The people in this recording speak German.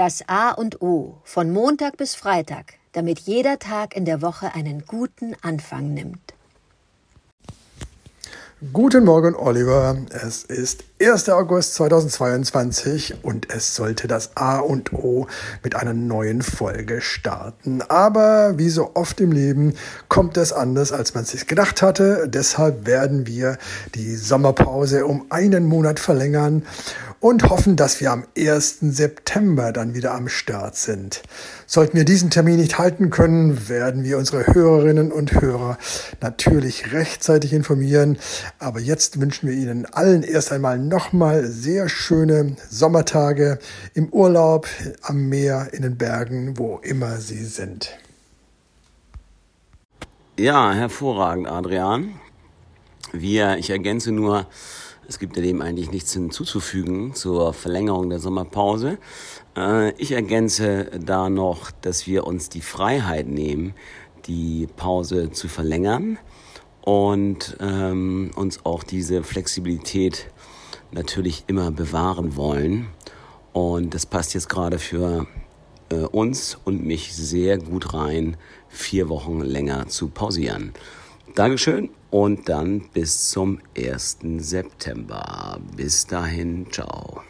Das A und O von Montag bis Freitag, damit jeder Tag in der Woche einen guten Anfang nimmt. Guten Morgen, Oliver. Es ist 1. August 2022 und es sollte das A und O mit einer neuen Folge starten. Aber wie so oft im Leben kommt es anders, als man sich gedacht hatte. Deshalb werden wir die Sommerpause um einen Monat verlängern und hoffen, dass wir am 1. September dann wieder am Start sind. Sollten wir diesen Termin nicht halten können, werden wir unsere Hörerinnen und Hörer natürlich rechtzeitig informieren. Aber jetzt wünschen wir Ihnen allen erst einmal nochmal sehr schöne Sommertage im Urlaub, am Meer, in den Bergen, wo immer Sie sind. Ja, hervorragend, Adrian. Wir, ich ergänze nur, es gibt dem eigentlich nichts hinzuzufügen zur Verlängerung der Sommerpause. Äh, ich ergänze da noch, dass wir uns die Freiheit nehmen, die Pause zu verlängern und ähm, uns auch diese Flexibilität natürlich immer bewahren wollen. Und das passt jetzt gerade für äh, uns und mich sehr gut rein, vier Wochen länger zu pausieren. Dankeschön und dann bis zum 1. September. Bis dahin, ciao.